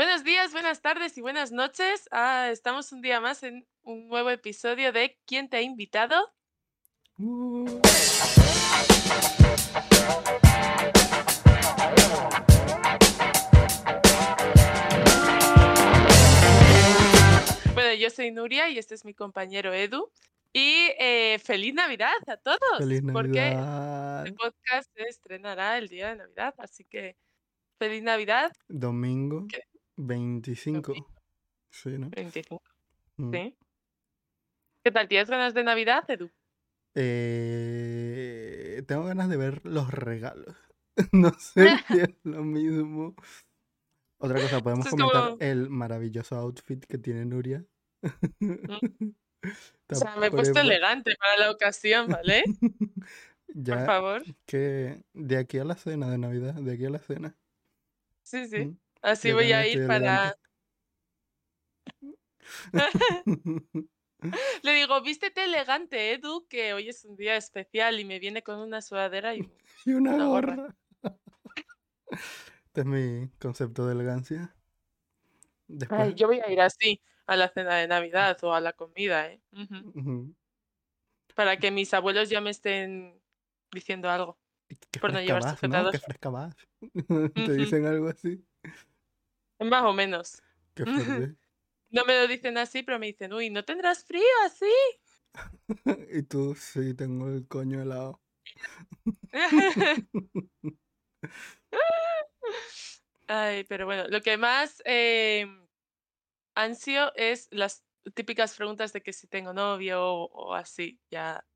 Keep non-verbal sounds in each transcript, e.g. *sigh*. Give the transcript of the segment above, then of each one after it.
Buenos días, buenas tardes y buenas noches. Ah, estamos un día más en un nuevo episodio de ¿Quién te ha invitado? Uh, Bueno, yo soy Nuria y este es mi compañero Edu. Y eh, feliz Navidad a todos, feliz porque Navidad. el podcast se estrenará el día de Navidad, así que feliz Navidad Domingo. 25. Sí, ¿no? 25. Mm. ¿sí? ¿Qué tal? ¿Tienes ganas de Navidad, Edu? Eh, tengo ganas de ver los regalos. *laughs* No sé *laughs* si es lo mismo. Otra cosa, podemos es comentar como- el maravilloso outfit que tiene Nuria. *laughs* O sea, me he Por puesto elegante para la ocasión, ¿vale? Por Ya favor. que de aquí a la cena de Navidad, de aquí a la cena. Sí, sí. mm, Así voy a ir para... *laughs* Le digo, vístete elegante, Edu, que hoy es un día especial y me viene con una sudadera y... *laughs* Y una Una gorra. gorra. Este es mi concepto de elegancia. Después, Ay, yo voy a ir así a la cena de Navidad o a la comida, ¿eh? Para que mis abuelos ya me estén diciendo algo. Por no llevar vas, ¿no? Qué fresca vas. *laughs* Te dicen algo así. Más o menos. Qué *laughs* fuerte. No me lo dicen así, pero me dicen, uy, ¿no tendrás frío así? *laughs* Y tú, sí, tengo el coño helado. *laughs* Ay, pero bueno, lo que más eh, ansio es las típicas preguntas de que si tengo novio o, o así, ya.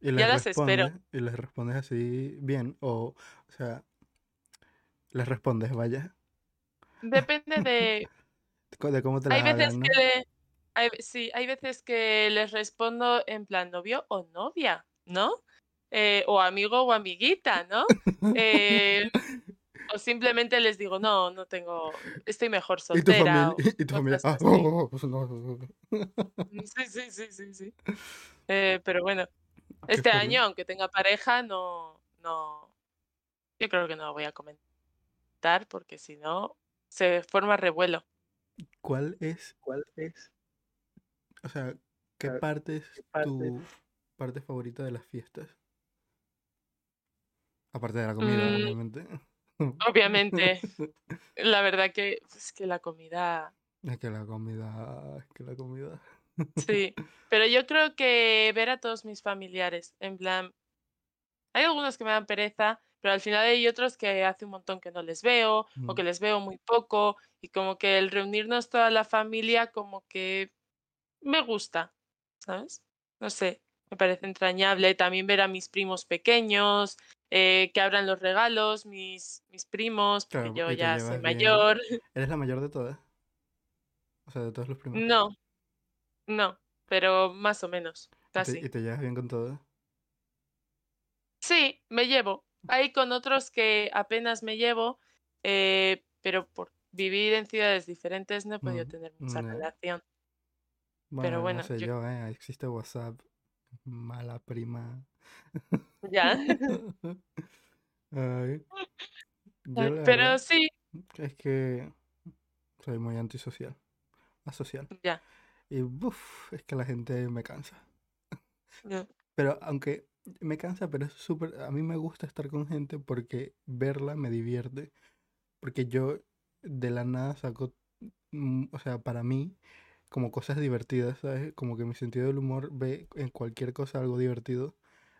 Y Ya las espero. y les respondes así bien. O, o sea, les respondes, vaya. Depende de... De cómo te Hay las veces hagan, ¿no? que le... hay sí, hay veces que les respondo en plan novio o novia, ¿no? Eh, o amigo o amiguita, ¿no? Eh, o simplemente les digo, no, no tengo, estoy mejor *laughs* soltera. *laughs* y tu familia, ah, así. oh, oh, pues no, no, no". Sí, sí, sí, sí, sí. Eh, pero bueno, Qué este año, aunque tenga pareja, no, no, yo creo que no lo voy a comentar porque si no, se forma revuelo. ¿Cuál es, ¿Cuál es? o sea, qué parte es parte- tu parte favorita de las fiestas? Aparte de la comida, Mm, obviamente. Obviamente, *laughs* la verdad que es que la comida, Es que la comida, es que la comida. sí, *laughs* pero yo creo que ver a todos mis familiares, en plan, hay algunos que me dan pereza, pero al final hay otros que hace un montón que no les veo o que les veo muy poco y como que el reunirnos toda la familia como que me gusta, ¿sabes? No sé, me parece entrañable también ver a mis primos pequeños, eh, que abran los regalos, mis, mis primos, porque Claro, yo ya soy bien. mayor. ¿Eres la mayor de todas? O sea, de todos los primos. No, no, pero más o menos, ¿Y te, casi. y te llevas bien con todos? Sí, me llevo. Hay con otros que apenas me llevo, eh, pero por vivir en ciudades diferentes no he podido Mm, tener mucha ya. relación. Bueno, bueno, no sé yo- yo, ¿eh? Existe WhatsApp. Mala prima. Ya. *laughs* Ay. Pero verdad sí, es que soy muy antisocial. Asocial. ya. Y uf, es que la gente me cansa. ya. Pero aunque me cansa, pero es súper... A mí me gusta estar con gente porque verla me divierte. Porque yo de la nada saco, mm, o sea, para mí, como cosas divertidas, ¿sabes? Como que mi sentido del humor ve en cualquier cosa algo divertido.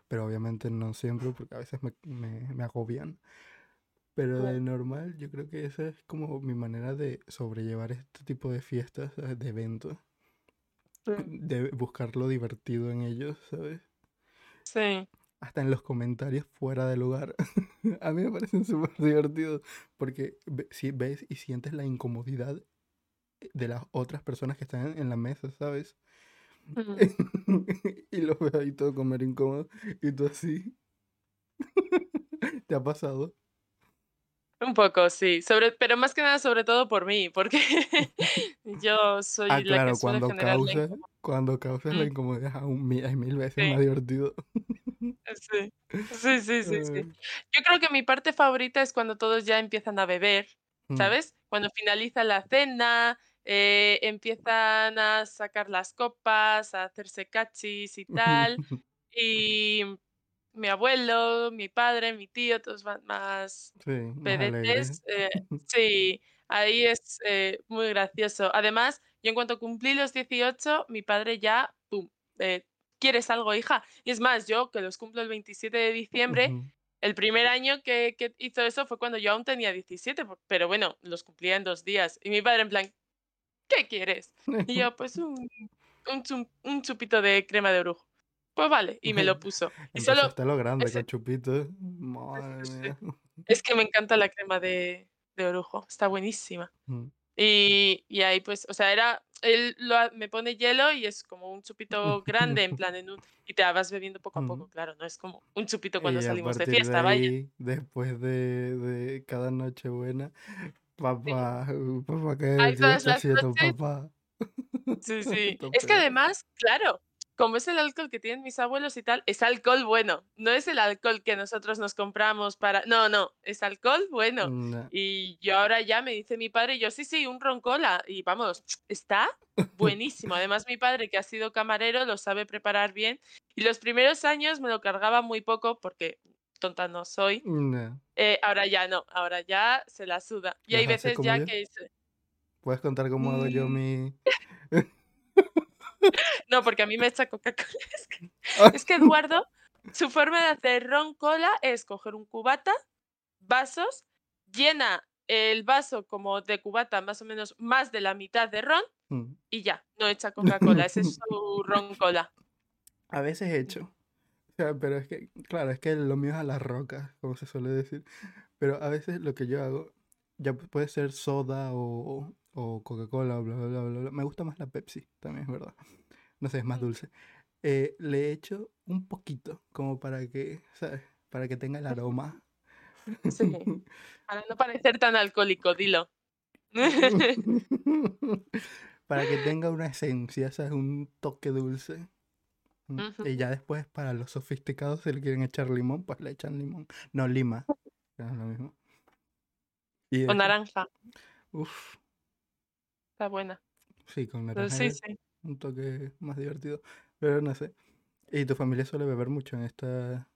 Pero obviamente no siempre, porque a veces me, me, me agobian. Pero de normal, yo creo que esa es como mi manera de sobrellevar este tipo de fiestas, ¿sabes? De eventos. De buscar lo divertido en ellos, ¿sabes? Sí, hasta en los comentarios fuera de lugar. *laughs* A mí me parecen súper divertidos porque si ves y sientes la incomodidad de las otras personas que están en la mesa, ¿sabes? *laughs* y los ves ahí todo comer incómodo y tú así. *laughs* ¿Te ha pasado? Un poco, sí. Sobre, pero más que nada, sobre todo por mí, porque *laughs* yo soy Ah, la claro, que suele cuando incomodidad. cuando causas la Mm. incomodidad aún mi- es mil veces Sí. más divertido. Sí, sí, sí, sí, sí. Ay, Yo creo que mi parte favorita es cuando todos ya empiezan a beber, mm, ¿sabes? cuando finaliza la cena, eh, empiezan a sacar las copas, a hacerse cachis y *laughs* tal. Y mi abuelo, mi padre, mi tío, todos van más Sí, pedetes. eh, *laughs* sí, ahí es eh, muy gracioso. Además, yo en cuanto cumplí los 18, mi padre ya, pum, eh, ¿quieres algo, hija? Y es más, yo que los cumplo el 27 de diciembre, el primer año que, que hizo eso fue cuando yo aún tenía 17, por- pero bueno, los cumplía en dos días. Y mi padre en plan, ¿qué quieres? Y yo, *laughs* pues un, un chupito de crema de orujo. Pues vale, y me lo *laughs* puso. Y solo, a lo grande ese- con chupitos. Madre mía. *laughs* es que me encanta la crema de, de orujo, está buenísima. Mm. Y, y ahí pues, o sea, era, él lo me pone hielo y es como un chupito grande, en *laughs* plan, en un, y te vas bebiendo poco a poco, claro, no es como un chupito cuando Y salimos de de fiesta, vaya. ahí, después de, de cada noche buena, papá, papá, ¿qué, Ahí qué todas está las haciendo noches, papá? sí, sí. Está Es que además, claro, como es el alcohol que tienen mis abuelos y tal, es alcohol bueno, no es el alcohol que nosotros nos compramos para, no, no, es alcohol bueno. Nah. Y yo ahora ya me dice mi padre, yo sí, sí, un roncola. Y vamos, está *laughs* buenísimo. Además, mi padre, que ha sido camarero, lo sabe preparar bien. Y los primeros años me lo cargaba muy poco porque tonta no soy. Nah. Eh, ahora ya no, ahora ya se la suda. Y hay ¿Las haces veces ya yo? que... ¿Puedes contar cómo hago yo Mm, mi...? *laughs* No, porque a mí me echa Coca-Cola. *laughs* Es que, Ah, es que Eduardo, su forma de hacer ron cola es coger un cubata, vasos, llena el vaso como de cubata más o menos más de la mitad de ron mm. y ya, no echa Coca-Cola, ese es *laughs* su ron cola. A veces he hecho. O sea, pero es que, claro, es que lo mío es a las rocas, como se suele decir. Pero a veces lo que yo hago, ya pu- puede ser soda o, o Coca-Cola, bla, bla, bla, bla, bla. Me gusta más la Pepsi, también es verdad. No sé, es más dulce. Eh, le echo un poquito, como para que, ¿sabes? Para que tenga el aroma. Sí, para no parecer tan alcohólico, dilo. *laughs* Para que tenga una esencia, ¿sabes? Un toque dulce. Mm. Y ya después, para los sofisticados, si le quieren echar limón, pues le echan limón. No, lima, *laughs* es lo mismo. Y O eso, naranja, uff, está buena. sí, con Pero naranja sí, es sí. un toque más divertido. Pero no sé. Y tu familia suele beber mucho en esta,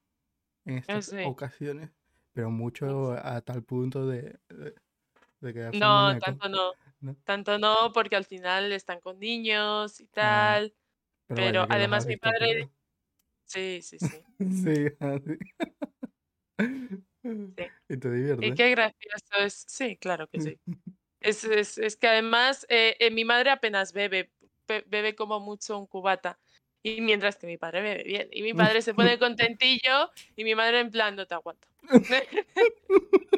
en eh, estas sí. ocasiones, pero mucho a tal punto de, de, de quedarse No, maníaco, tanto no. ¿no? Tanto no, porque al final están con niños y Ah, tal. pero Pero vaya además mi padre, todos. sí, sí, sí, *laughs* Sí, así. sí. *laughs* ¿Y te Y divierte? qué gracioso es. Sí, claro que sí. *laughs* Es, es, es que además eh, eh, mi madre apenas bebe, be- bebe como mucho un cubata. Y mientras que mi padre bebe bien. Y mi padre se *laughs* pone contentillo y mi madre en plan, no te aguanto. *laughs*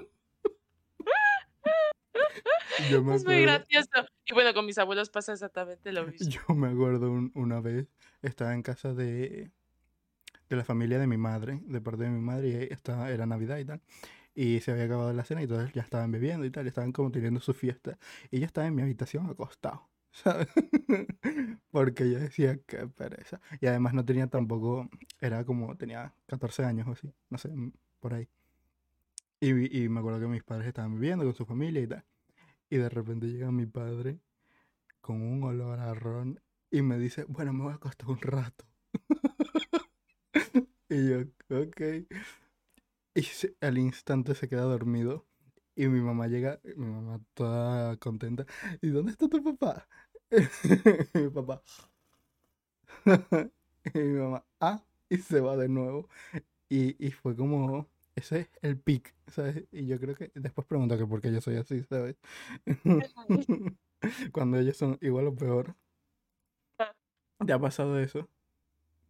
Yo *laughs* me Es muy gracioso. Y bueno, con mis abuelos pasa exactamente lo mismo. yo me acuerdo un- una vez, estaba en casa de, de la familia de mi madre, de parte de mi madre, y estaba, era Navidad y tal. Y se había acabado la cena y todos ya estaban bebiendo y tal, estaban como teniendo su fiesta. Y yo estaba en mi habitación acostado, *laughs* ¿sabes? Porque yo decía, qué pereza. Y además no tenía tampoco, era como, tenía 14 años o así, no sé, mm, por ahí. Y, y me acuerdo que mis padres estaban viviendo con su familia y tal. Y de repente llega mi padre con un olor a ron y me dice, bueno, me voy a acostar un rato. *laughs* Y yo, ok. Y se- al instante se queda dormido. Y mi mamá llega, mi mamá toda contenta. ¿Y dónde está tu papá? *laughs* Y mi papá. *laughs* Y mi mamá, ah, y se va de nuevo. Y, y fue como, ese es el pic, ¿sabes? Y yo creo que después pregunto que por qué yo soy así, ¿sabes? *laughs* Cuando ellos son igual o peor. ¿Te ha pasado eso?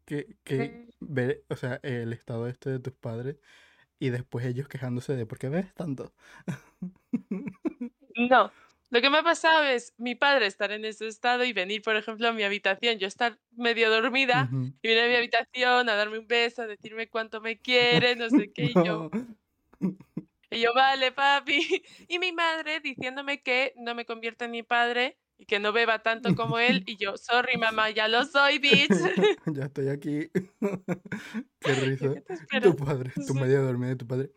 Que, que ver, o sea, el estado este de tus padres y después ellos quejándose de ¿por qué ves tanto? *laughs* No. Lo que me ha pasado es mi padre estar en ese estado y venir, por ejemplo, a mi habitación, yo estar medio dormida y viene a mi habitación a darme un beso, a decirme cuánto me quiere, no sé qué, y yo, y yo, vale, papi. *laughs* Y mi madre diciéndome que no me convierta en mi padre y que no beba tanto *laughs* como él, y yo, sorry, mamá, ya lo soy, bitch. *laughs* Ya *laughs* estoy aquí. Qué risa. Tu padre, tu media dormida de tu padre.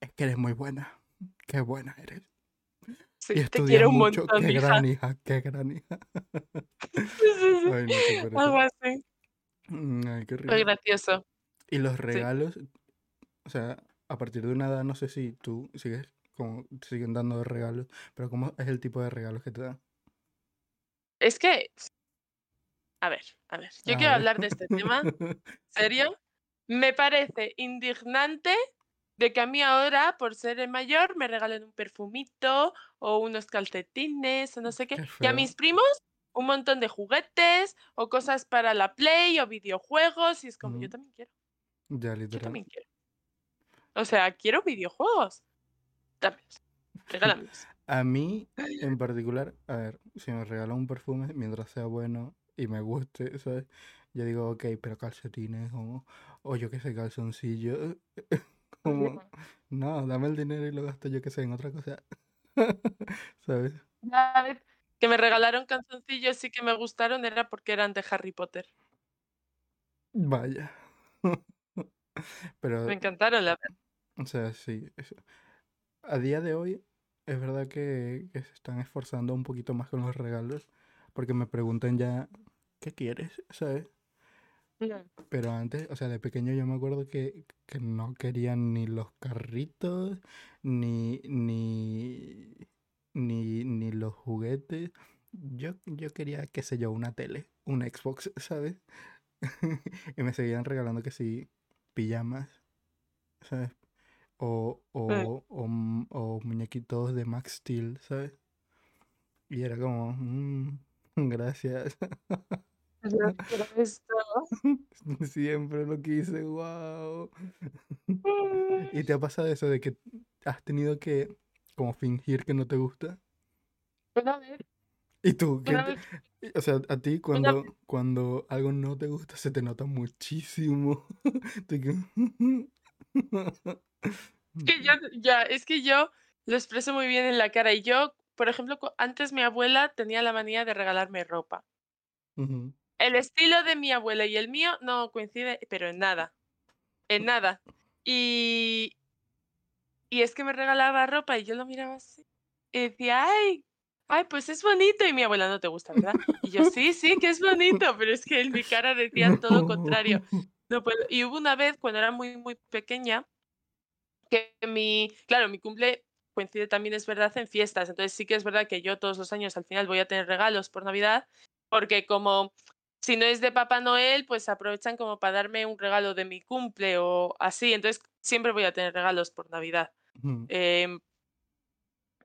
Es que eres muy buena. Qué buena eres. Sí, Y te quiero un mucho. montón, Qué hija. gran hija, qué gran hija. Sí, sí, sí. Ay, no, qué pereza. Algo así. Mm, Ay, qué Muy risa. gracioso. Y los Sí. regalos, o sea, a partir de una edad, no sé si tú sigues como siguen dando regalos, pero ¿cómo es el tipo de regalos que te dan? Es que, a ver, a ver, yo A quiero ver. hablar de este tema, *laughs* serio. Me parece indignante de que a mí ahora, por ser el mayor, me regalen un perfumito o unos calcetines o no sé qué. Qué Y a mis primos, un montón de juguetes o cosas para la Play o videojuegos. Y es como, yo también quiero, Ya, yo literal. también quiero. O sea, quiero videojuegos. Dámelos, regálamelos. A mí, en particular, a ver, si me regalan un perfume, mientras sea bueno y me guste, ¿sabes? Yo digo, ok, pero calcetines o, o yo qué sé, calzoncillos. *laughs* Como, no, dame el dinero y lo gasto yo qué sé en otra cosa. *laughs* ¿Sabes? Que me regalaron calzoncillos sí que me gustaron, era porque eran de Harry Potter. Vaya. *laughs* Me Pero, encantaron, la verdad. o sea, sí. eso. A día de hoy, es verdad que, que se están esforzando un poquito más con los regalos, porque me preguntan ya, ¿qué quieres? ¿Sabes? Pero antes, o sea, de pequeño yo me acuerdo que, que no querían ni los carritos, ni, ni, ni, ni los juguetes. Yo, yo quería, qué sé yo, una tele, un Xbox, ¿sabes? *laughs* y me seguían regalando que sí, pijamas, ¿sabes? O, o, o, m- o muñequitos de Max Steel, ¿sabes? Y era como, "Mm, *laughs* gracias. *laughs* *laughs* Siempre lo quise, wow. ¿Y te ha pasado eso de que has tenido que como fingir que no te gusta? Una vez, ¿Y tú? ¿qué una te- vez, O sea, a ti cuando, cuando algo no te gusta se te nota muchísimo. Tú que- yo, ya, es que yo lo expreso muy bien en la cara. Y yo, por ejemplo, antes mi abuela tenía la manía de regalarme ropa. El estilo de mi abuela y el mío no coincide, pero en nada. En nada. Y, y es que me regalaba ropa y yo lo miraba así. Y decía, ay, ay, pues es bonito. Y mi abuela no te gusta, ¿verdad? Y yo, sí, sí, que es bonito. Pero es que en mi cara decía todo lo contrario. *laughs* No puedo. Y hubo una vez cuando era muy, muy pequeña, que mi, claro, mi cumple coincide también, es verdad, en fiestas. Entonces sí que es verdad que yo todos los años al final voy a tener regalos por Navidad, porque como si no es de Papá Noel, pues aprovechan como para darme un regalo de mi cumple o así. Entonces siempre voy a tener regalos por Navidad. Em,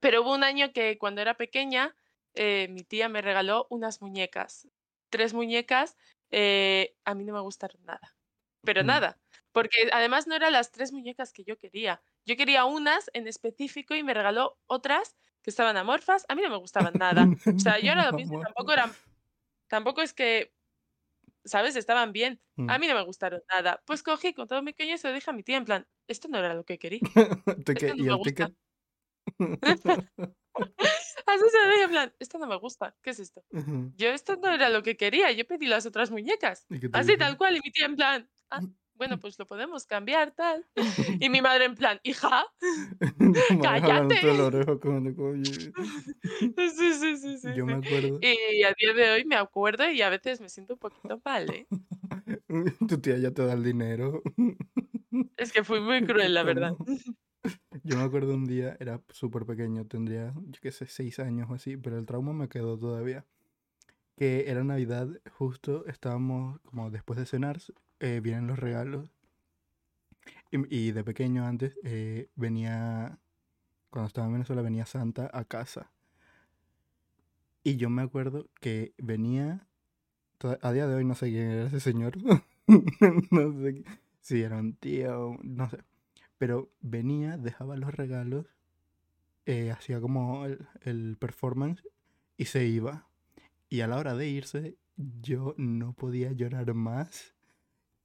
pero hubo un año que cuando era pequeña, eh, mi tía me regaló unas muñecas. Tres muñecas, eh, a mí no me gustaron nada. Pero Mm. nada. Porque además no eran las tres muñecas que yo quería. Yo quería unas en específico y me regaló otras que estaban amorfas. A mí no me gustaban nada. O sea, yo ahora lo pienso, tampoco eran. Tampoco es que. ¿Sabes? Estaban bien. A Mm. mí no me gustaron nada. Pues cogí con todo mi coño y se lo dije a mi tía en plan, esto no era lo que quería. *laughs* Esto no ¿Y me el gusta. ticket? *laughs* Así se lo dije en plan, esto no me gusta. ¿Qué es esto? Yo esto no era lo que quería. Yo pedí las otras muñecas. ¿Y qué te Así tal cual. Y mi tía en plan, ah, bueno, *laughs* pues lo podemos cambiar, tal. Y mi *laughs* madre en plan, hija, *laughs* cállate. Sí, sí, sí, sí, Yo me acuerdo. Y a día de hoy me acuerdo y a veces me siento un poquito mal, ¿eh? Tu tía ya te da el dinero. Es que fui muy cruel, la verdad. Yo me acuerdo un día, era súper pequeño, tendría, yo qué sé, seis años o así, pero el trauma me quedó todavía. Que era Navidad, justo estábamos como después de cenar, eh, vienen los regalos. Y, de pequeño antes eh, venía, cuando estaba en Venezuela, venía Santa a casa. Y yo me acuerdo que venía, a día de hoy no sé quién era ese señor. *laughs* no sé si era un tío, no sé. Pero venía, dejaba los regalos, eh, hacía como el, el performance y se iba. Y a la hora de irse, yo no podía llorar más.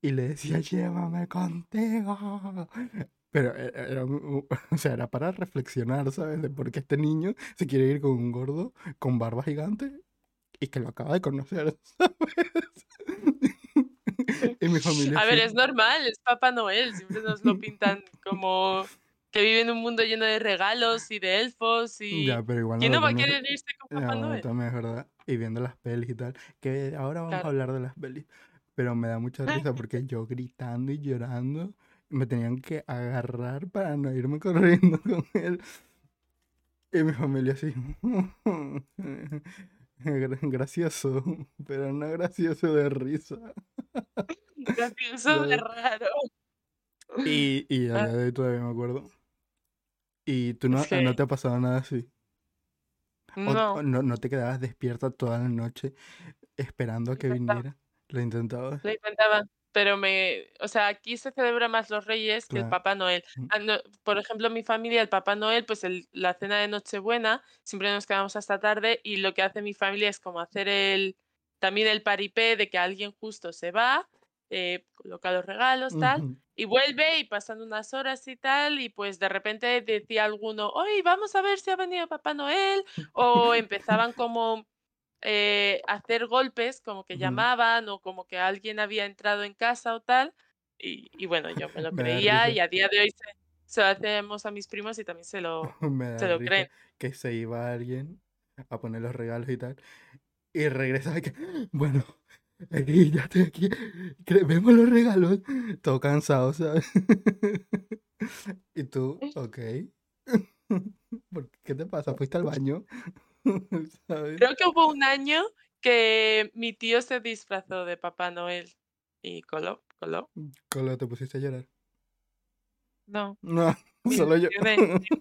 Y le decía, llévame contigo. Pero e- era, mu- *laughs* o sea, era para reflexionar, ¿sabes? De por qué este niño se quiere ir con un gordo con barba gigante y que lo acaba de conocer, *laughs* ¿sabes? y mi familia A ver, es normal, es Papá Noel, siempre nos lo pintan como que vive en un mundo lleno de regalos y de elfos y Ya, pero igual no ¿quién no va a querer irse con Papá No, Noel? también es verdad. Y viendo las pelis y tal. Que ahora vamos a Claro. hablar de las pelis. Pero me da mucha risa porque yo gritando y llorando me tenían que agarrar para no irme *laughs* corriendo con él. Y mi familia así. gra- *laughs* Gracioso, pero no gracioso de risa. *laughs* Gracioso de raro. Y, y a Ah, día de hoy todavía me acuerdo. ¿Y tú no, no te ha pasado nada así? ¿O, o no, no, no te quedabas despierta toda la noche esperando a que viniera? ¿Lo intentabas? lo intentaba, pero me, o sea, aquí se celebra más los Reyes que el. Papá Noel. Mm, Ah, por ejemplo, mi familia, el Papá Noel, pues el- la cena de Nochebuena, siempre nos quedamos hasta tarde y lo que hace mi familia es como hacer el, también el paripé de que alguien justo se va, eh, coloca los regalos, tal, y vuelve y pasan unas horas y tal, y pues de repente decía alguno, hoy vamos a ver si ha venido Papá Noel, o empezaban como eh, hacer golpes, como que llamaban o como que alguien había entrado en casa o tal. Y, y bueno, yo me lo *laughs* Me creía y a día de hoy se, se lo hacemos a mis primos y también se lo, *laughs* se lo creen. que se iba alguien a poner los regalos y tal. Y regresaba *gasps* *laughs* y que, bueno, aquí ya estoy aquí. Vemos los regalos. Todo cansado, ¿sabes? Y tú, ok. ¿Qué te pasa? ¿Fuiste al baño? *laughs* ¿Sabes? Creo que hubo un año que mi tío se disfrazó de Papá Noel y coló, coló. Colo, te pusiste a llorar. No, No, *laughs* solo yo. *laughs*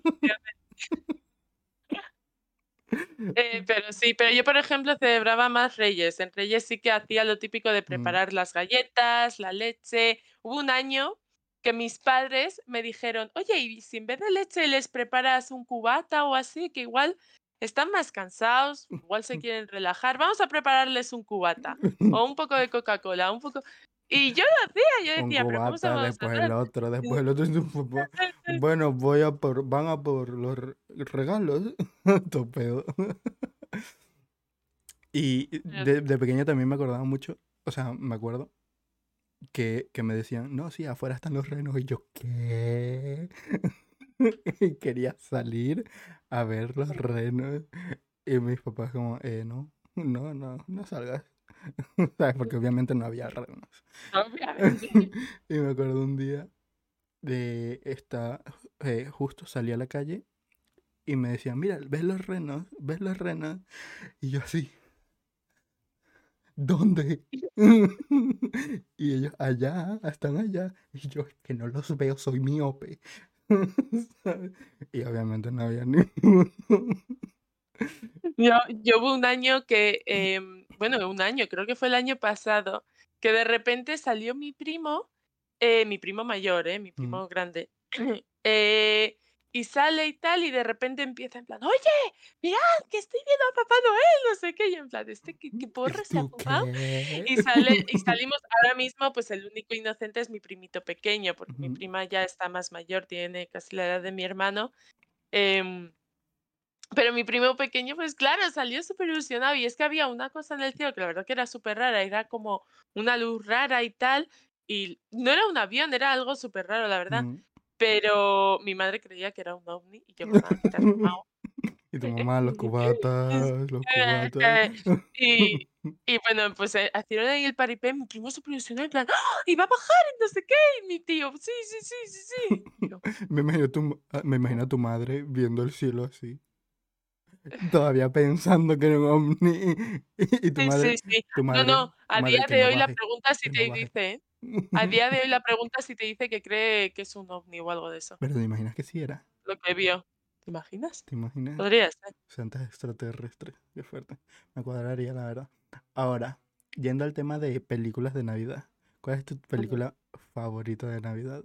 Eh, pero sí, pero yo, por ejemplo, celebraba más Reyes. En Reyes sí que hacía lo típico de Mm, preparar las galletas, la leche. Hubo un año que mis padres me dijeron, oye, y si en vez de leche les preparas un cubata o así, que igual están más cansados, *laughs* igual se quieren relajar, vamos a prepararles un cubata o un poco de Coca-Cola, un poco... Y yo lo hacía, yo Un decía, pero ¿cómo se cubata, vamos a después el otro, *laughs* después el otro. *laughs* Bueno, voy a por, van a por los re- regalos. Todo pedo. Y Pero de, de pequeño también me acordaba mucho, o sea, me acuerdo que, que me decían, no, sí, afuera están los renos. Y yo, ¿qué? *laughs* Y Quería salir a ver los renos. Y mis papás como, eh, no, no, no, no salgas. *laughs* ¿Sabes? Porque obviamente no había renos. *laughs* Obviamente. Y me acuerdo un día de esta, eh, justo salí a la calle y me decían, mira, ¿ves los renos? ¿Ves los renos? Y yo así, ¿dónde? Y ellos, allá, están allá. Y yo, "Es que no los veo, soy miope. *laughs* Y obviamente no había ninguno. *laughs* Yo, yo hubo un año que, em, bueno, un año, creo que fue el año pasado, que de repente salió mi primo, eh, mi primo mayor, eh, mi Mm, primo grande, *clears throat* eh, y sale y tal, y de repente empieza en plan, oye, mirad, que estoy viendo a Papá Noel, no sé qué, y en plan, este, ¿qué, qué ¿Y porro se ha fumado? Y, sale, y salimos, ahora mismo, pues el único inocente es mi primito pequeño, porque mi prima ya está más mayor, tiene casi la edad de mi hermano. em, pero mi primo pequeño, pues claro, salió súper ilusionado y es que había una cosa en el cielo que la verdad que era súper rara, era como una luz rara y tal, y no era un avión, era algo súper raro, la verdad. Pero mi madre creía que era un ovni y yo, mamá, fumado. *laughs* Y tu mamá, los cubatas, los cubatas. y, *laughs* y bueno, pues eh, hicieron ahí el paripé, mi primo en plan, ¡Ah! y va a bajar y no sé qué, y mi tío, sí, sí, sí, sí, sí. Yo, *laughs* Me imagino, tu, ah, me imagino a tu madre viendo el cielo así. *sighs* Todavía pensando que era un ovni. Y tu sí, madre, sí, sí. tu No, madre, no, a día de no hoy la pregunta si no te dice, a día de hoy *laughs* la pregunta si te dice que cree que es un ovni o algo de eso, Pero te imaginas que sí era. lo que vio. ¿Te imaginas? ¿Te imaginas? Podría ser. Santas extraterrestres. Qué fuerte. Me cuadraría, la verdad. Ahora, yendo al tema de películas de Navidad. ¿Cuál es tu película favorita de Navidad?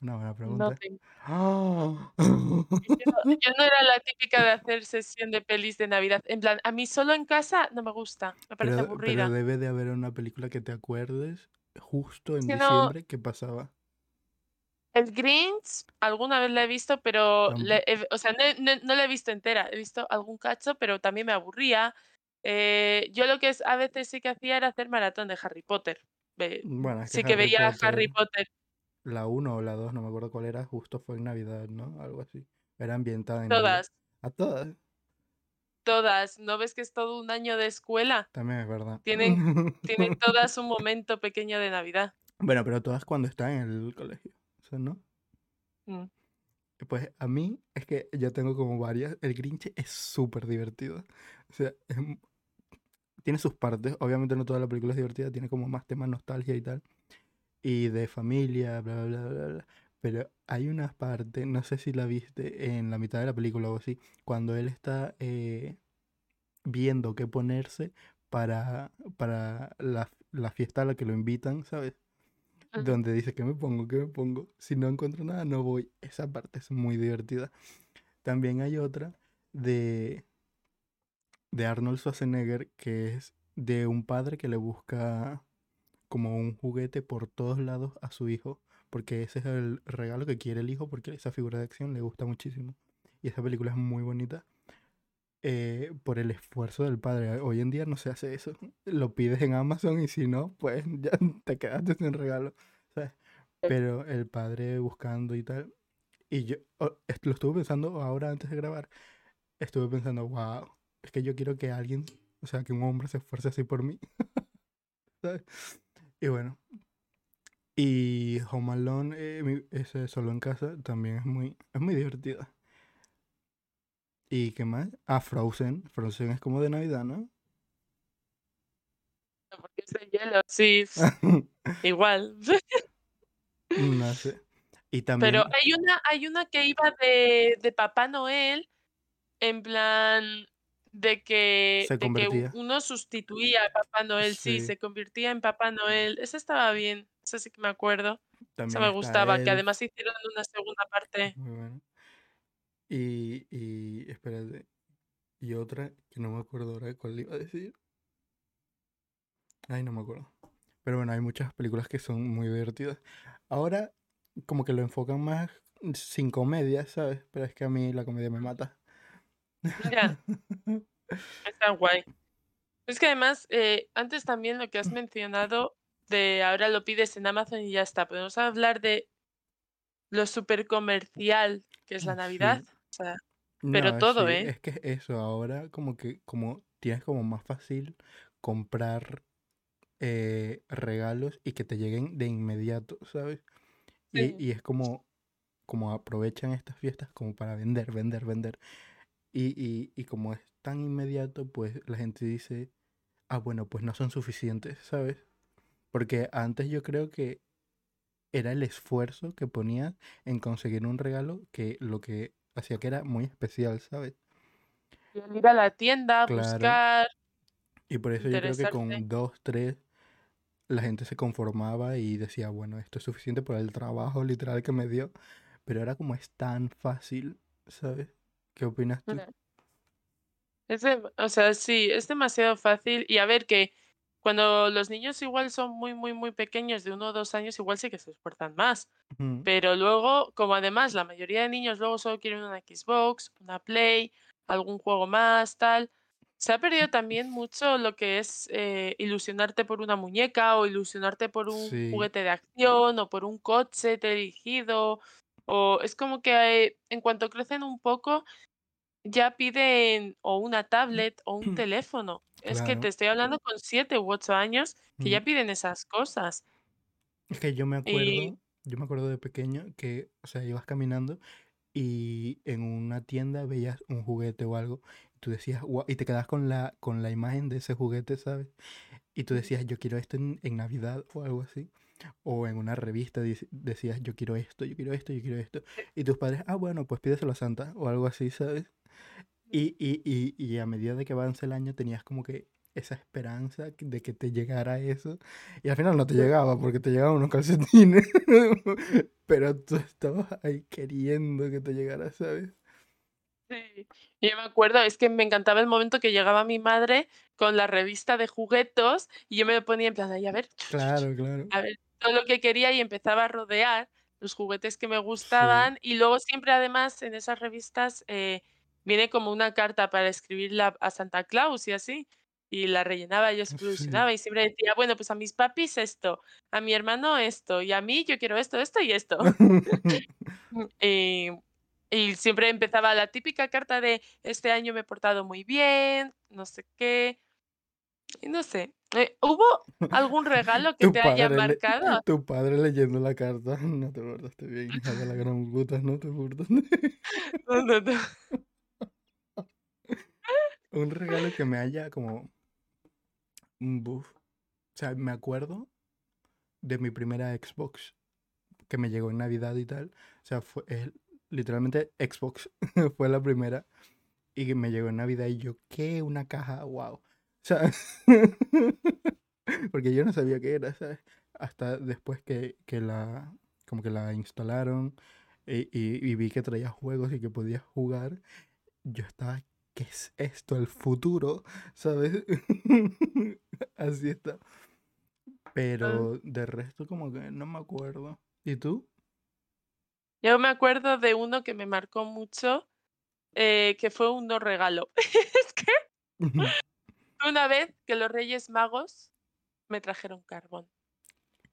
Una buena No pregunta. tengo. ¡Ah! Yo, *laughs* yo no era la típica de hacer sesión de pelis de Navidad. En plan, a mí solo en casa no me gusta, me parece Pero, pero aburrida. debe de haber una película que te acuerdes justo en Si no, diciembre que pasaba. el Grinch alguna vez la he visto, pero le o sea, no, no- no la he visto entera. He visto algún cacho, pero también me aburría. Eh, yo lo que es, a veces sí que hacía era hacer maratón de Harry Potter. Bueno, es que sí que veía Harry Potter. La 1 o la 2, no me acuerdo cuál era, justo fue en Navidad, ¿no? Algo así. Era ambientada en Navidad. Todas, A todas, todas. ¿No ves que es todo un año de escuela? también es verdad. Tienen, *laughs* tienen todas un momento pequeño de Navidad. Bueno, pero todas cuando están en el colegio, ¿no? Mm. Pues a mí es que yo tengo como varias. El Grinch es súper divertido. O sea, es tiene sus partes. Obviamente no toda la película es divertida, tiene como más temas nostalgia y tal. Y de familia, bla, bla, bla, bla, bla. Pero hay una parte, no sé si la viste en la mitad de la película o así, cuando él está eh, viendo qué ponerse para, para la, la fiesta a la que lo invitan, ¿sabes? Donde dice, ¿qué me pongo? ¿Qué me pongo? Si no encuentro nada, no voy. Esa parte es muy divertida. También hay otra de, de Arnold Schwarzenegger que es de un padre que le busca como un juguete por todos lados a su hijo, porque ese es el regalo que quiere el hijo, porque esa figura de acción le gusta muchísimo. Y esa película es muy bonita. eh, por el esfuerzo del padre. Hoy en día no se hace eso. Lo pides en Amazon y si no, pues *laughs* ya te quedaste sin regalo. ¿sabes? Pero el padre buscando y tal. Y yo oh, lo estuve pensando ahora antes de grabar. Estuve pensando, wow, es que yo quiero que alguien, o sea, que un hombre se esfuerce así por mí. *laughs* ¿sabes? Y bueno. Y Home Alone, eh, mi- ese solo en casa, también es muy, es muy divertida. ¿Y qué más? Ah, Frozen. Frozen es como de Navidad, ¿no? Porque es de hielo. Sí, *laughs* igual. no sé. Y Pero hay una, hay una que iba de, de Papá Noel, en plan de que, Se de que uno sustituía a Papá Noel, sí, Sí. se convertía en Papá Noel. Esa estaba bien, esa sí que me acuerdo. Esa también me gustaba, que además hicieron una segunda parte. Muy bueno. Y, y espérate. Y otra que no me acuerdo ahora cuál le iba a decir. Ay, no me acuerdo. Pero bueno, hay muchas películas que son muy divertidas. Ahora, como que lo enfocan más sin comedia, ¿sabes? Pero es que a mí la comedia me mata. Ya, está guay. Es que además, eh, antes también lo que has mencionado de ahora lo pides en Amazon y ya está. Podemos hablar de lo súper comercial que es la Navidad. Sí. O sea, Pero No, todo, sí, ¿eh? es que eso, ahora como que como tienes como más fácil comprar eh, regalos y que te lleguen de inmediato, ¿sabes? Y, y es como, como aprovechan estas fiestas como para vender, vender, vender. Y, y, y como es tan inmediato, pues la gente dice, ah, bueno, pues no son suficientes, ¿sabes? Porque antes yo creo que era el esfuerzo que ponías en conseguir un regalo que lo que hacía que era muy especial, ¿sabes? Ir a la tienda, Claro. buscar. Y por eso yo creo que con dos, tres, la gente se conformaba y decía, bueno, esto es suficiente por el trabajo literal que me dio. Pero ahora como es tan fácil, ¿sabes? ¿Qué opinas tú? Es o sea, sí, es demasiado fácil. Y a ver que cuando los niños igual son muy, muy, muy pequeños, de uno o dos años, igual sí que se esfuerzan más. Pero luego, como además la mayoría de niños luego solo quieren una Xbox, una Play, algún juego más, tal, se ha perdido también mucho lo que es eh, ilusionarte por una muñeca o ilusionarte por un Sí, juguete de acción o por un coche dirigido. O es como que eh, en cuanto crecen un poco, ya piden o una tablet o un teléfono. Es que te estoy hablando con siete u ocho años que ya Mm. piden esas cosas. Es que yo me Y acuerdo, yo me acuerdo de pequeño que, o sea, ibas caminando y en una tienda veías un juguete o algo y tú decías, y te quedabas con la, con la imagen de ese juguete, ¿sabes? Y tú decías, yo quiero esto en, en Navidad o algo así. O en una revista decías, yo quiero esto, yo quiero esto, yo quiero esto. Y tus padres, ah, bueno, pues pídeselo a Santa o algo así, ¿sabes? Y, y, y, y a medida de que avanza el año tenías como que esa esperanza de que te llegara eso. Y al final no te llegaba porque te llegaban unos calcetines. *laughs* Pero tú estabas ahí queriendo que te llegara, ¿sabes? Sí, yo me acuerdo, es que me encantaba el momento que llegaba mi madre con la revista de juguetos y yo me ponía en plan, ahí, a ver, Claro, claro. a ver todo lo que quería y empezaba a rodear los juguetes que me Sí, gustaban y luego siempre además en esas revistas eh, viene como una carta para escribirla a Santa Claus y así. y la rellenaba, yo Sí. solucionaba y siempre decía, bueno, pues a mis papis esto, a mi hermano esto, y a mí yo quiero esto, esto y esto. *laughs* *laughs* y, y siempre empezaba la típica carta de este año me he portado muy bien, no sé qué. Y no sé, eh, ¿hubo algún regalo que te haya le- marcado? tu padre leyendo la carta. *laughs* No te portaste bien, hija de la gran puta, no te portaste. *laughs* No, no, no. *laughs* Un regalo que me haya como. Un buff. O sea, me acuerdo de mi primera Xbox que me llegó en Navidad y tal. O sea, fue es literalmente Xbox. *laughs* fue la primera. Y me llegó en Navidad y yo, ¿qué? Una caja, wow. O sea, *laughs* porque yo no sabía qué era, ¿sabes? Hasta después que, que la. Como que la instalaron y, y- y vi que traía juegos y que podías jugar. Yo estaba, ¿qué es esto? El futuro, ¿sabes? *laughs* Así está. Pero de resto como que no me acuerdo. ¿Y tú? Yo me acuerdo de uno que me marcó mucho, eh, que fue un no regalo. *laughs* es que una vez que los Reyes Magos me trajeron carbón.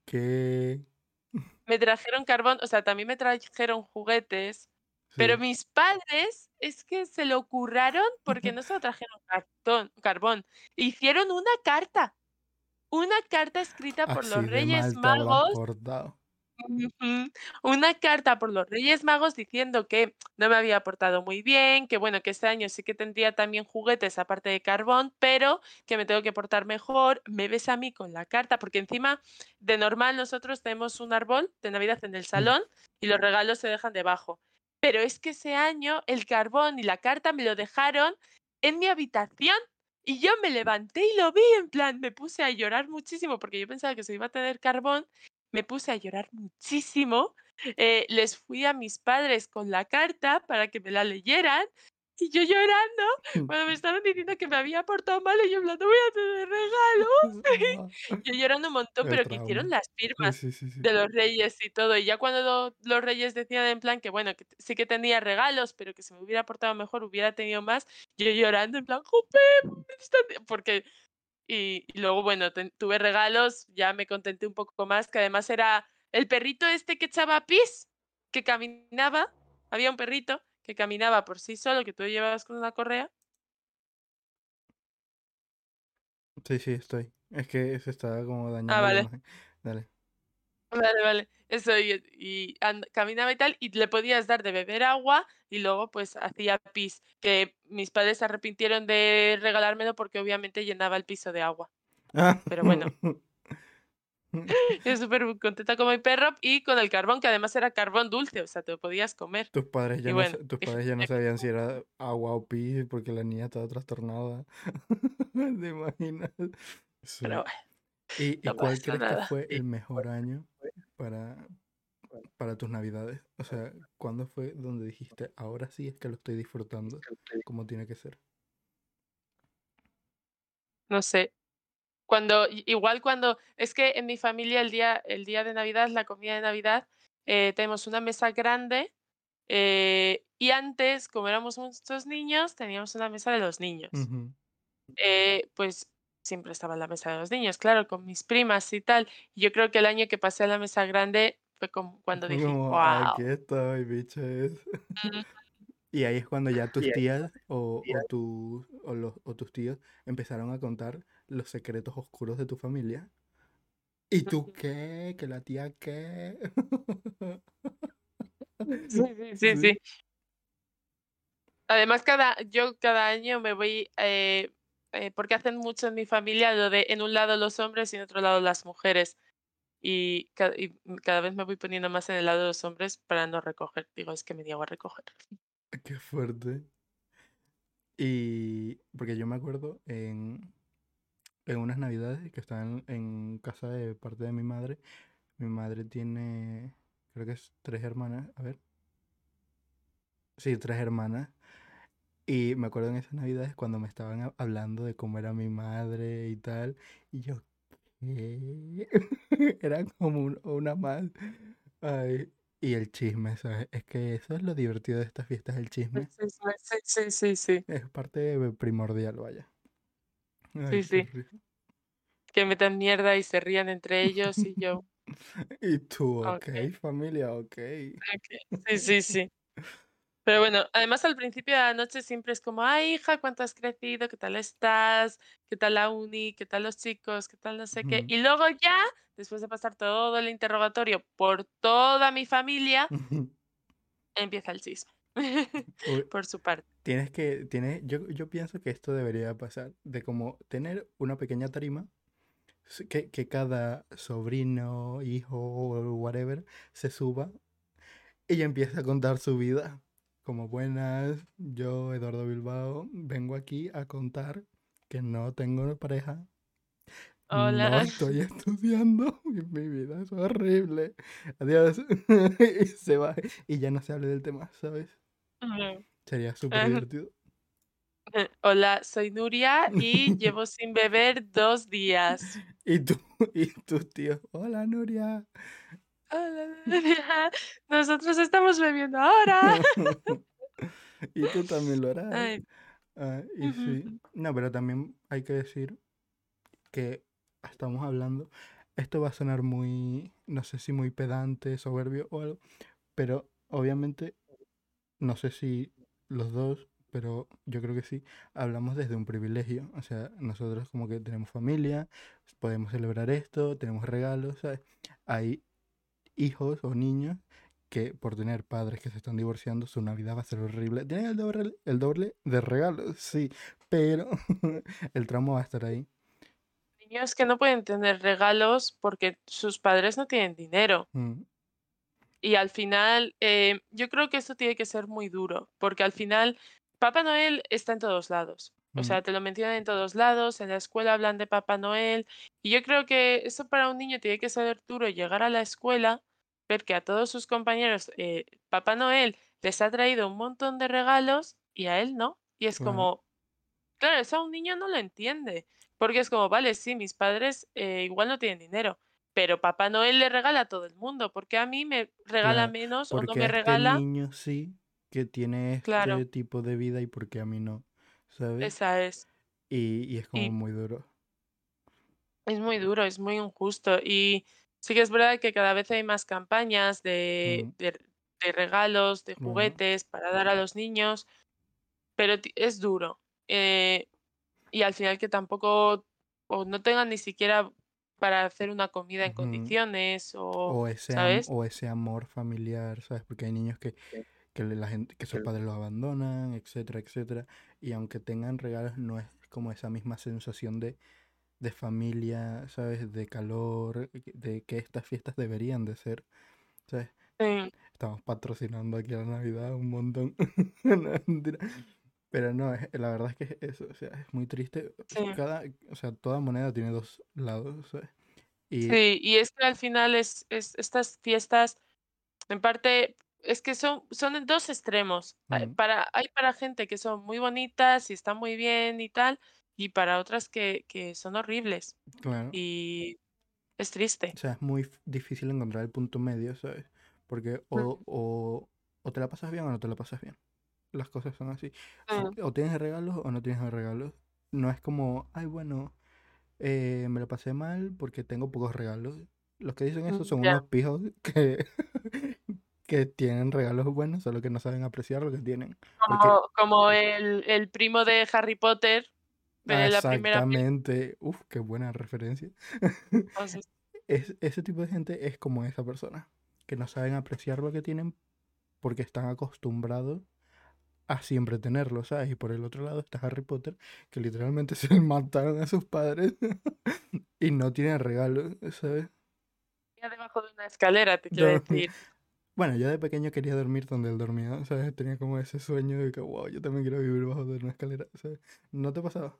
¿Qué? *laughs* Me trajeron carbón, o sea, también me trajeron juguetes, pero mis padres es que se lo curraron porque no solo trajeron cartón, carbón, hicieron una carta. Una carta escrita por Así los Reyes Magos. Ujú. Una carta por los Reyes Magos diciendo que no me había portado muy bien, que bueno, que este año sí que tendría también juguetes aparte de carbón, pero que me tengo que portar mejor. Me ves a mí con la carta, porque encima de normal nosotros tenemos un árbol de Navidad en el salón y los regalos se dejan debajo. Pero es que ese año el carbón y la carta me lo dejaron en mi habitación y yo me levanté y lo vi, en plan, me puse a llorar muchísimo porque yo pensaba que se iba a tener carbón me puse a llorar muchísimo. eh, les fui a mis padres con la carta para que me la leyeran. Y yo llorando, cuando me estaban diciendo que me había portado mal, y yo no voy a tener regalos. *laughs* *laughs* yo llorando un montón, pero que hicieron las firmas Sí, sí, sí. de los reyes y todo. Y ya cuando lo- los reyes decían en plan que, bueno, que sí que tenía regalos, pero que si me hubiera portado mejor hubiera tenido más, yo llorando en plan, jope, porque y, y luego, bueno, tuve regalos, ya me contenté un poco más, que además era el perrito este que echaba pis, que caminaba, había un perrito que caminaba por sí solo, que tú llevabas con una correa. Sí, sí, estoy. Es que se está como dañando Ah, vale. *laughs* Dale. Vale, vale. Eso, y, y and- caminaba y tal, y le podías dar de beber agua y luego pues hacía pis, que mis padres se arrepintieron de regalármelo porque obviamente llenaba el piso de agua. Pero bueno. *laughs* *laughs* Yo súper contenta con mi perro y con el carbón, que además era carbón dulce, o sea, te lo podías comer. Tus padres ya, no, bueno, sa- tus padres ya no "Eh, sabían si era agua o pis porque la niña estaba trastornada. *laughs* ¿Te imaginas? Sí. Pero ¿Y, cuál crees que fue el *laughs* mejor año para, para tus navidades? O sea, ¿cuándo fue donde dijiste, ahora sí es que lo estoy disfrutando como tiene que ser? no sé. Cuando, igual cuando, es que en mi familia el día, el día de Navidad, la comida de Navidad, eh, tenemos una mesa grande eh, y antes, como éramos muchos niños, teníamos una mesa de los niños. Eh, pues siempre estaba en la mesa de los niños, claro, con mis primas y tal. Y yo creo que el año que pasé a la mesa grande fue como cuando dije, wow. aquí estoy, biches. *laughs* Y ahí es cuando ya tus tías o, o, tu- o, los, o tus tíos empezaron a contar los secretos oscuros de tu familia. ¿Y tú qué? ¿Que la tía qué? *laughs* Sí, sí, *laughs* sí, sí. Además, cada, yo cada año me voy, eh, eh, porque hacen mucho en mi familia lo de en un lado los hombres y en otro lado las mujeres. Y, ca- y cada vez me voy poniendo más en el lado de los hombres para no recoger. Digo, es que me niego a recoger. *laughs* Qué fuerte. Y porque yo me acuerdo en, en unas navidades que estaban en casa de parte de mi madre. Mi madre tiene, creo que es tres hermanas. A ver. Sí, tres hermanas. Y me acuerdo en esas navidades cuando me estaban hab- hablando de cómo era mi madre y tal. Y yo, ¿qué? *laughs* Era como un- una más. Ay, y el chisme, ¿sabes? Es que eso es lo divertido de estas fiestas, el chisme. Sí, sí, sí, sí. Es parte primordial, vaya. Ay, Sí, sí. Que metan mierda y se rían entre ellos y yo, *laughs* Y tú, ok, okey, familia, ok. okey. Sí, sí, sí. *laughs* Pero bueno, además al principio de la noche siempre es como: "Ay, hija, ¿cuánto has crecido? ¿Qué tal estás? ¿Qué tal la uni? ¿Qué tal los chicos? ¿Qué tal no sé qué?". Y luego ya, después de pasar todo el interrogatorio por toda mi familia, *laughs* empieza el chisme, *laughs* por su parte. Tienes que, tienes, yo, yo pienso que esto debería pasar, de como tener una pequeña tarima, que, que cada sobrino, hijo o whatever se suba y empieza a contar su vida. Como buenas, yo, Eduardo Bilbao, vengo aquí a contar que no tengo pareja, no Hola. estoy estudiando, *laughs* mi vida es horrible. Adiós. *laughs* Y se va y ya no se hable del tema, ¿sabes? Ujú. Sería súper divertido. Eh, Hola, soy Nuria y *laughs* llevo sin beber 2 días. Y tú, y tus tíos, hola Nuria. Nuria, nosotros estamos bebiendo ahora. *laughs* Y tú también lo harás. Ay, Ah, y sí. ujú. No, pero también hay que decir que estamos hablando. Esto va a sonar muy, no sé si muy pedante, soberbio o algo, pero obviamente, no sé si los dos, pero yo creo que sí, hablamos desde un privilegio. O sea, nosotros como que tenemos familia, podemos celebrar esto, tenemos regalos, ¿sabes? Hay hijos o niños que por tener padres que se están divorciando, su Navidad va a ser horrible. Tienen el doble, el doble de regalos, sí, pero *laughs* el trauma va a estar ahí. Niños que no pueden tener regalos porque sus padres no tienen dinero. Mm, Y al final, eh, yo creo que esto tiene que ser muy duro, porque al final Papá Noel está en todos lados. O mm, sea, te lo mencionan en todos lados, en la escuela hablan de Papá Noel. Y yo creo que eso para un niño tiene que ser duro llegar a la escuela, ver que a todos sus compañeros eh, Papá Noel les ha traído un montón de regalos y a él no. Y es claro, como, claro, eso a un niño no lo entiende, porque es como, vale, sí, mis padres eh, igual no tienen dinero, pero Papá Noel le regala a todo el mundo, porque a mí me regala claro. menos o no me este regala? niño sí que tiene Claro, este tipo de vida y porque a mí no, ¿sabes? esa es. Y, y es como Y muy duro. es muy duro, es muy injusto. Y sí que es verdad que cada vez hay más campañas de, Mm, de, de regalos, de juguetes para dar a los niños, pero es duro. Eh, y al final que tampoco, o no tengan ni siquiera para hacer una comida en condiciones, o, O ese, ¿sabes? o ese amor familiar, ¿sabes? Porque hay niños que, Sí. Que la gente, que sus padres los abandonan, etcétera, etcétera. Y aunque tengan regalos, no es como esa misma sensación de, de familia, ¿sabes? De calor, de que estas fiestas deberían de ser, ¿sabes? Sí, Estamos patrocinando aquí la Navidad un montón. *laughs* No. Pero no, es- la verdad es que eso, o sea, es muy triste. sí. Cada, o sea, toda moneda tiene dos lados, ¿sabes? Y Sí, y es que al final es, es estas fiestas, en parte, es que son, son en dos extremos. Hay mm, para, hay para gente que son muy bonitas y están muy bien y tal, y para otras que, que son horribles. claro, Y es o triste. sea, es muy difícil encontrar el punto medio, ¿sabes? Porque o, Mm, o, o te la pasas bien o no te la pasas bien. Las cosas son así. Mm, o tienes regalos o no tienes regalos. No es como, ay, bueno, eh, me lo pasé mal porque tengo pocos regalos. Los que dicen eso mm, son Ya. unos pijos que, *laughs* que tienen regalos buenos, solo que no saben apreciar lo que tienen. Porque, Como, como el, el primo de Harry Potter, ah, en la primera exactamente, uff, qué buena referencia. *laughs* Es, ese tipo de gente es como esa persona, que no saben apreciar lo que tienen porque están acostumbrados a siempre tenerlo, ¿sabes? Y por el otro lado está Harry Potter, que literalmente *laughs* se mataron a sus padres *laughs* y no tienen regalos, ¿sabes? debajo de una escalera, te quiero decir. Bueno, yo de pequeño quería dormir donde él dormía, ¿sabes? Tenía como ese sueño de que, wow, yo también quiero vivir bajo de una escalera, ¿sabes? ¿No te pasaba?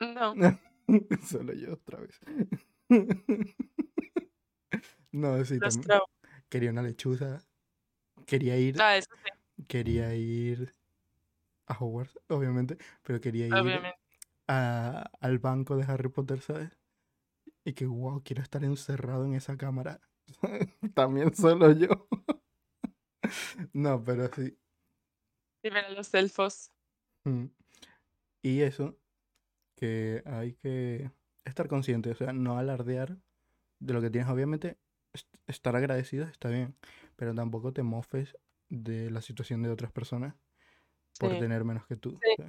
No, *laughs* Solo yo otra vez. *laughs* No, sí, los también. Quería una lechuza. Quería ir, Ah, eso sí, quería ir a Hogwarts, obviamente, pero quería ir obviamente. a- al banco de Harry Potter, ¿sabes? Y que, wow, quiero estar encerrado en esa cámara. *laughs* También solo yo. *laughs* No, pero sí. Y ver a los elfos. Mm. Y eso, que hay que estar consciente, o sea, no alardear de lo que tienes. Obviamente, est- estar agradecido está bien, pero tampoco te mofes de la situación de otras personas por Sí. tener menos que tú. Sí.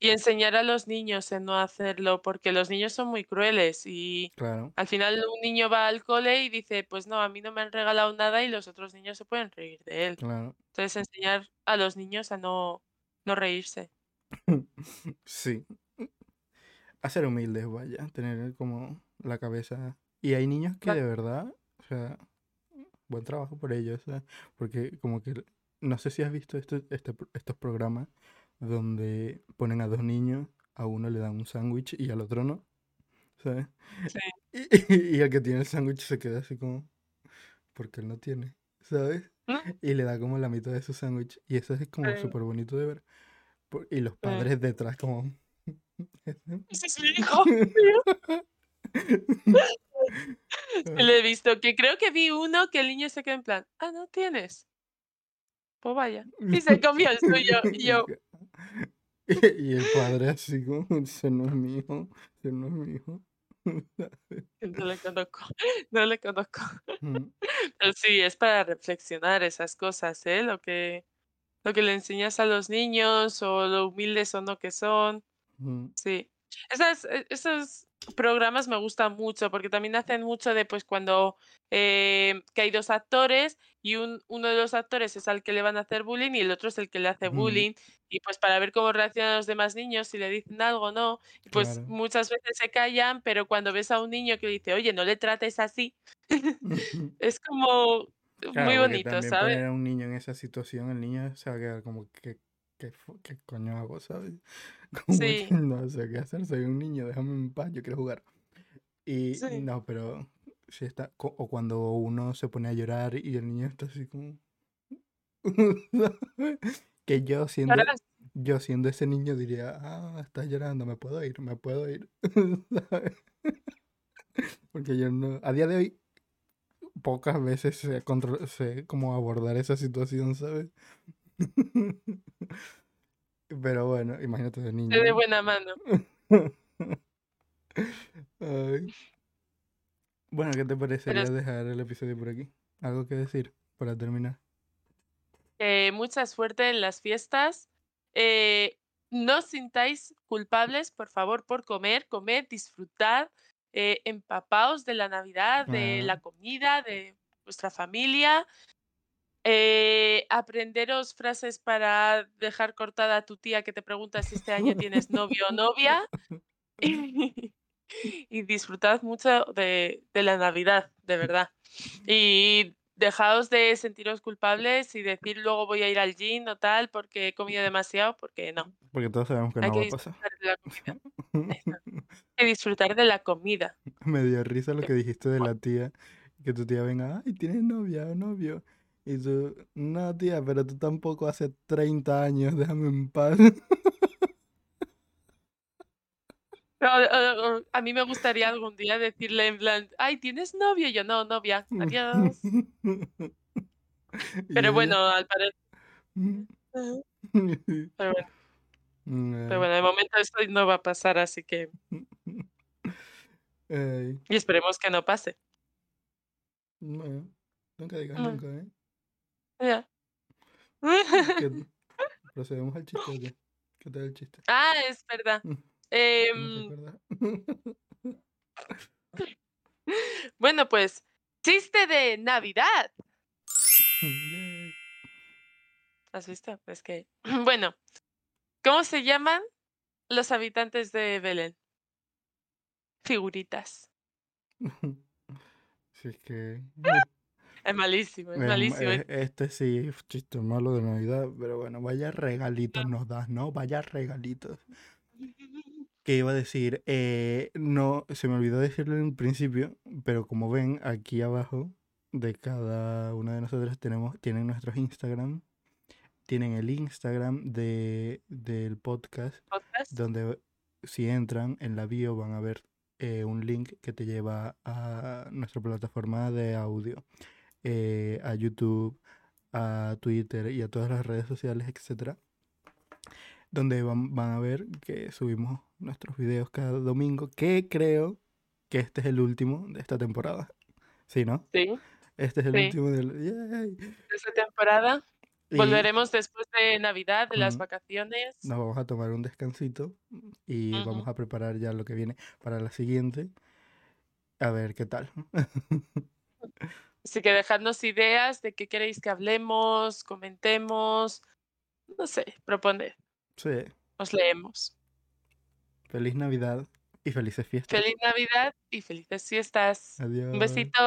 Y enseñar a los niños en no hacerlo, porque los niños son muy crueles y Claro, al final un niño va al cole y dice, pues no, a mí no me han regalado nada y los otros niños se pueden reír de él. claro. Entonces enseñar a los niños a no, no reírse. *laughs* Sí. A ser humildes, vaya, tener como la cabeza. Y hay niños que de verdad, o sea, buen trabajo por ellos, ¿sabes? Porque como que, no sé si has visto este, estos programas donde ponen a dos niños, a uno le dan un sándwich y al otro no, ¿sabes? Sí. *laughs* Y, y el que tiene el sándwich se queda así como, porque él no tiene, ¿sabes? ¿No? Y le da como la mitad de su sándwich. Y eso es como Sí. súper bonito de ver. Por- Y los padres detrás como... Ese es mi hijo. *laughs* Le he visto que creo que vi uno que el niño se quedó en plan, ah, no tienes. Pues vaya. Y se comió el suyo. Y yo, *laughs* Y, el padre así como, ese no es mi hijo, ese no es mi hijo. *laughs* no le conozco, *laughs* no le conozco. Mm, Pero sí, es para reflexionar esas cosas, ¿eh? Lo que, lo que le enseñas a los niños o lo humildes o no que son. mm, Sí. Esas, e- esos programas me gustan mucho porque también hacen mucho de pues cuando eh, que hay dos actores y un, uno de los actores es al que le van a hacer bullying y el otro es el que le hace bullying y pues para ver cómo reaccionan los demás niños, si le dicen algo o no, y pues Claro. muchas veces se callan, pero cuando ves a un niño que le dice, oye, no le trates así, *laughs* *laughs* es como muy Claro, bonito, ¿sabes? poner a un niño en esa situación, el niño se va a quedar como, ¿qué, qué, qué coño hago, sabes? *laughs* Como que Sí, no sé qué hacer, soy un niño, déjame en paz, yo quiero jugar. Y sí. no, pero si está, o cuando uno se pone a llorar y el niño está así como... *laughs* que yo siendo, yo siendo ese niño diría, ah, estás llorando, me puedo ir, me puedo ir. *laughs* ¿sabes? Porque yo no, a día de hoy, pocas veces sé, contro- sé cómo abordar esa situación, ¿sabes? *laughs* Pero bueno, imagínate de niño. de buena mano. *laughs* Ay. Bueno, ¿qué te Pero parecería dejar el episodio por aquí? ¿Algo que decir para terminar? Eh, mucha suerte en las fiestas. Eh, no os sintáis culpables, por favor, por comer, comed, disfrutad, eh, empapaos de la Navidad, de Ah, la comida, de vuestra familia. Eh, aprenderos frases para dejar cortada a tu tía que te pregunta si este año tienes novio o novia. *laughs* y disfrutad mucho de, de la Navidad, de *laughs* verdad. Y dejaos de sentiros culpables y decir luego voy a ir al gym o tal porque he comido demasiado, porque no. Porque todos sabemos que Hay no que va a pasar. disfrutar de la comida. *laughs* Hay que disfrutar de la comida. Me dio risa lo que- que dijiste de la tía, que tu tía venga, ay, ¿tienes novia o novio? Y tú, no, tía, pero tú tampoco hace 30 años, déjame en paz. *laughs* A mí me gustaría algún día decirle en plan, ay, ¿tienes novio? Y yo, no, novia, adiós. *laughs* Pero bueno, al parecer. *laughs* Pero bueno, pero bueno, de momento esto no va a pasar, así que. Y esperemos que no pase. bueno, nunca digas nunca, ¿eh? Ya. ¿Qué- *laughs* ¿Procedemos al chiste o qué? ¿Qué tal el chiste? ah, es verdad. Mm, Em, ¿No acuerda? *laughs* bueno, pues, chiste de Navidad. Yay. ¿Has visto? Es que. *clears throat* Bueno, ¿cómo se llaman los habitantes de Belén? Figuritas. *laughs* Si es que... Es malísimo, es malísimo. Este sí es chiste malo de Navidad, pero bueno, vaya regalitos No. nos das, ¿no? Vaya regalitos. Que iba a decir, eh, no, se me olvidó decirlo en un principio, pero como ven, aquí abajo de cada uno de nosotros tenemos, tienen nuestros Instagram, tienen el Instagram de, del podcast, Podcast. donde si entran en la bio van a ver eh, un link que te lleva a nuestra plataforma de audio, eh, a YouTube, a Twitter y a todas las redes sociales, etcétera. donde van, van a ver que subimos nuestros videos cada domingo, que creo que este es el último de esta temporada. ¿Sí, no? Sí, Este es el sí. último de esta temporada. Y Volveremos después de Navidad, de las vacaciones. nos vamos a tomar un descansito y vamos a preparar ya lo que viene para la siguiente. A ver qué tal. *laughs* Así que dejadnos ideas de qué queréis que hablemos, comentemos, no sé, proponed, Sí. os leemos. Feliz Navidad y felices fiestas. Feliz Navidad y felices fiestas. Adiós. Un besito.